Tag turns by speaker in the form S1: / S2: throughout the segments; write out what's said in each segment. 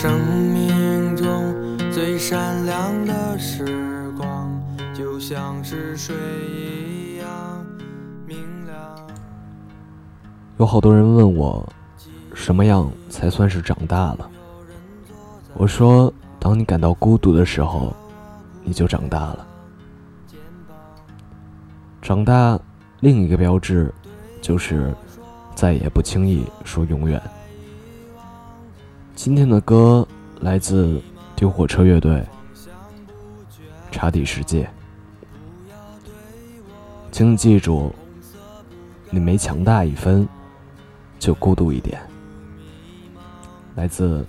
S1: 生命中最善良的时光，就像是水一样明亮有好多人问我，什么样才算是长大了？我说，当你感到孤独的时候，你就长大了。长大另一个标志，就是再也不轻易说永远。今天的歌来自丢火车乐队，《查底世界》，请你记住，你没强大一分。就孤独一点。来自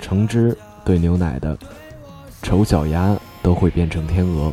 S1: 橙汁兑牛奶的丑小鸭都会变成天鹅。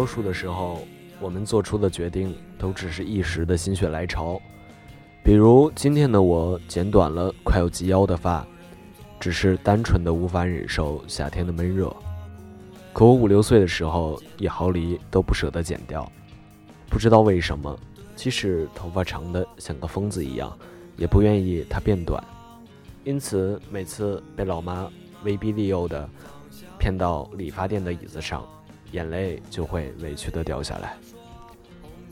S1: 多数的时候，我们做出的决定都只是一时的心血来潮。比如今天的我剪短了快要及腰的发，只是单纯的无法忍受夏天的闷热。可我五六岁的时候，一毫厘都不舍得剪掉。不知道为什么，即使头发长的像个疯子一样，也不愿意它变短。因此，每次被老妈威逼利诱的骗到理发店的椅子上。眼泪就会委屈的掉下来。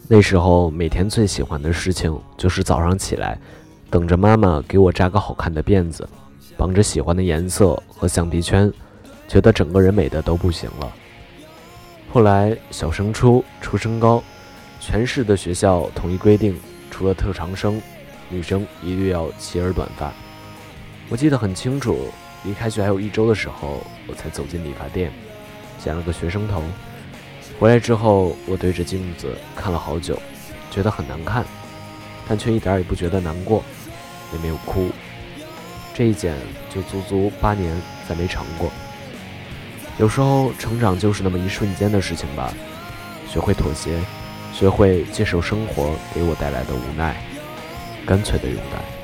S1: 那时候每天最喜欢的事情就是早上起来，等着妈妈给我扎个好看的辫子，绑着喜欢的颜色和橡皮圈，觉得整个人美的都不行了。后来小升初出身高，全市的学校统一规定，除了特长生，女生一律要齐耳短发。我记得很清楚，离开学还有一周的时候，我才走进理发店。剪了个学生头，回来之后，我对着镜子看了好久，觉得很难看，但却一点也不觉得难过，也没有哭。这一剪就足足八年，再没长过。有时候成长就是那么一瞬间的事情吧，学会妥协，学会接受生活给我带来的无奈，干脆的勇敢。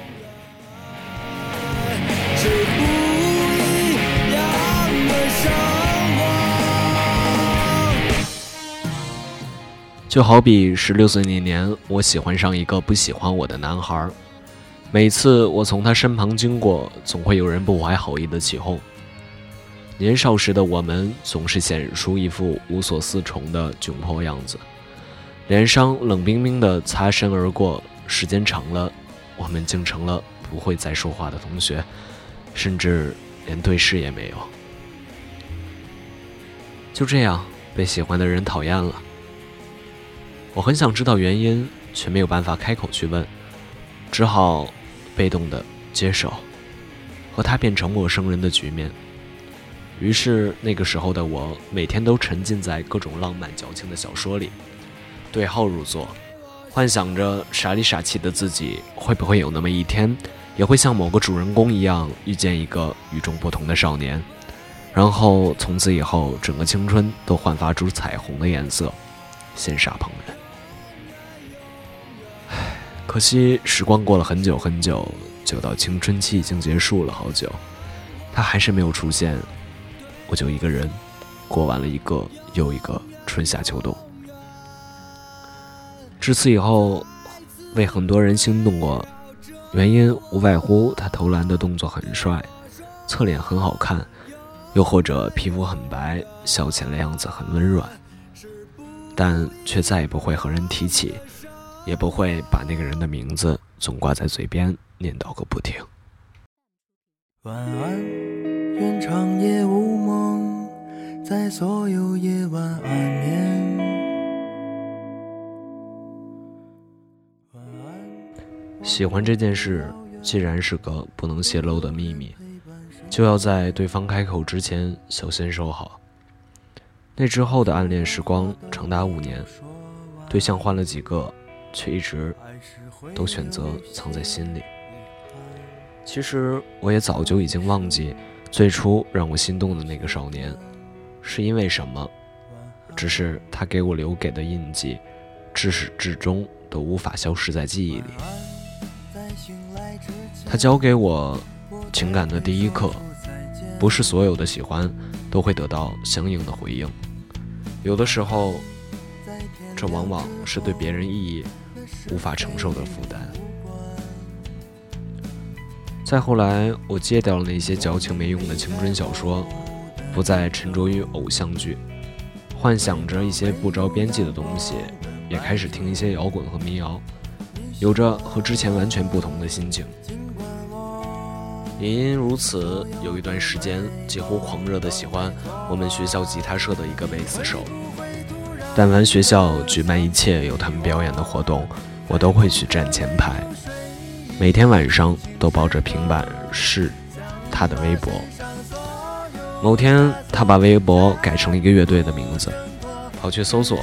S1: 就好比十六岁那年，我喜欢上一个不喜欢我的男孩。每次我从他身旁经过，总会有人不怀好意的起哄。年少时的我们总是显出一副无所适从的窘迫样子，脸上冷冰冰的擦身而过。时间长了，我们竟成了不会再说话的同学，甚至连对视也没有。就这样，被喜欢的人讨厌了。我很想知道原因，却没有办法开口去问，只好被动的接受和他变成陌生人的局面。于是那个时候的我，每天都沉浸在各种浪漫矫情的小说里，对号入座，幻想着傻里傻气的自己会不会有那么一天，也会像某个主人公一样遇见一个与众不同的少年，然后从此以后整个青春都焕发出彩虹的颜色，羡煞旁人。可惜时光过了很久很久，久到青春期已经结束了好久，他还是没有出现。我就一个人过完了一个又一个春夏秋冬。至此以后，为很多人心动过，原因无外乎他投篮的动作很帅，侧脸很好看，又或者皮肤很白，笑起来样子很温软，但却再也不会和人提起，也不会把那个人的名字总挂在嘴边念叨个不停。晚安，愿长夜无梦，在所有夜晚安眠。喜欢这件事，既然是个不能泄露的秘密，就要在对方开口之前小心收好。那之后的暗恋时光长达五年，对象换了几个，却一直都选择藏在心里。其实我也早就已经忘记最初让我心动的那个少年是因为什么，只是他给我留给的印记，至始至终都无法消失在记忆里。他教给我情感的第一课，不是所有的喜欢都会得到相应的回应，有的时候，这往往是对别人意义无法承受的负担。再后来，我戒掉了那些矫情没用的青春小说，不再沉着于偶像剧，幻想着一些不着边际的东西，也开始听一些摇滚和民谣。有着和之前完全不同的心情，也因如此，有一段时间几乎狂热的喜欢我们学校吉他社的一个贝斯手。但凡学校举办一切有他们表演的活动，我都会去站前排，每天晚上都抱着平板试他的微博。某天，他把微博改成了一个乐队的名字，跑去搜索，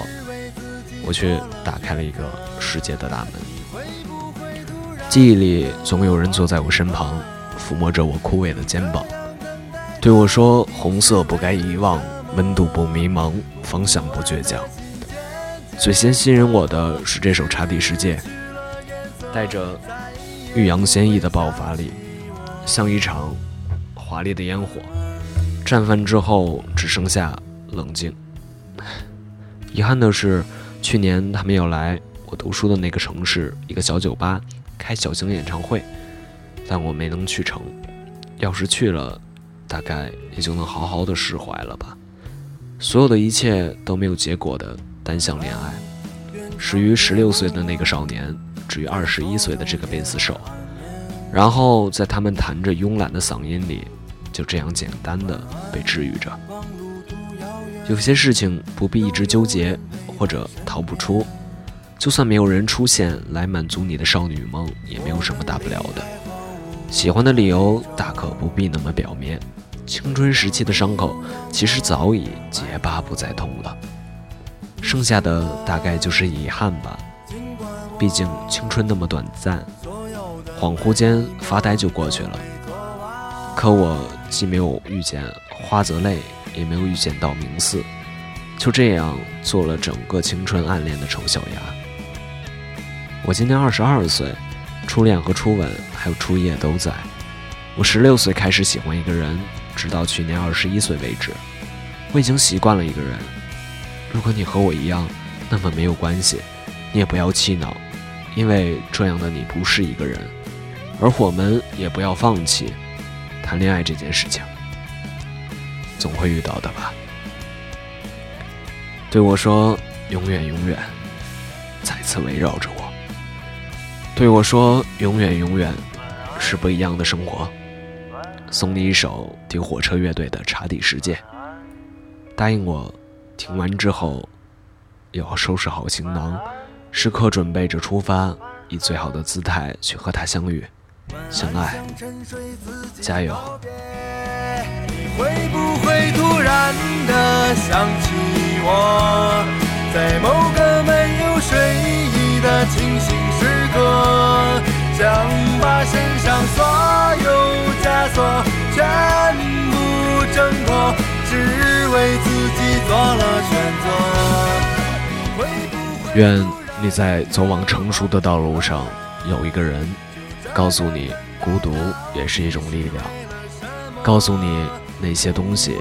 S1: 我却打开了一个世界的大门。记忆里总有人坐在我身旁，抚摸着我枯萎的肩膀，对我说：“红色不该遗忘，温度不迷茫，方向不倔强。”最先吸引我的是这首《茶底世界》，带着欲扬先抑的爆发力，像一场华丽的烟火，绽放之后只剩下冷静。遗憾的是，去年他们要来我读书的那个城市一个小酒吧。开小型演唱会，但我没能去成。要是去了，大概也就能好好的释怀了吧。所有的一切都没有结果的单向恋爱，始于十六岁的那个少年，至于二十一岁的这个贝斯手，然后在他们弹着慵懒的嗓音里，就这样简单的被治愈着。有些事情不必一直纠结，或者逃不出。就算没有人出现来满足你的少女梦，也没有什么大不了的。喜欢的理由大可不必那么表面。青春时期的伤口其实早已结疤不再痛了，剩下的大概就是遗憾吧。毕竟青春那么短暂，恍惚间发呆就过去了。可我既没有遇见花泽类，也没有遇见道明寺，就这样做了整个青春暗恋的丑小鸭。我今年二十二岁，初恋和初吻还有初夜都在。我十六岁开始喜欢一个人，直到去年二十一岁为止。我已经习惯了一个人。如果你和我一样，那么没有关系，你也不要气恼，因为这样的你不是一个人。而我们也不要放弃谈恋爱这件事情，总会遇到的吧。对我说，永远永远，再次围绕着我。对我说：“永远永远是不一样的生活。”送你一首听火车乐队的《茶底世界》。答应我，听完之后要收拾好行囊，时刻准备着出发，以最好的姿态去和他相遇、相爱。加油！会不会突然的想起我，在某个没有睡意的清醒时刻？想把身上所做了选择。愿你在走往成熟的道路上，有一个人告诉你，孤独也是一种力量，告诉你那些东西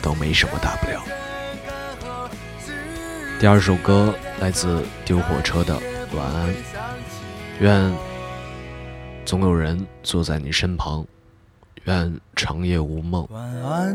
S1: 都没什么大不了。第二首歌来自丢火车的《晚安》，愿总有人坐在你身旁，愿长夜无梦。
S2: 晚安，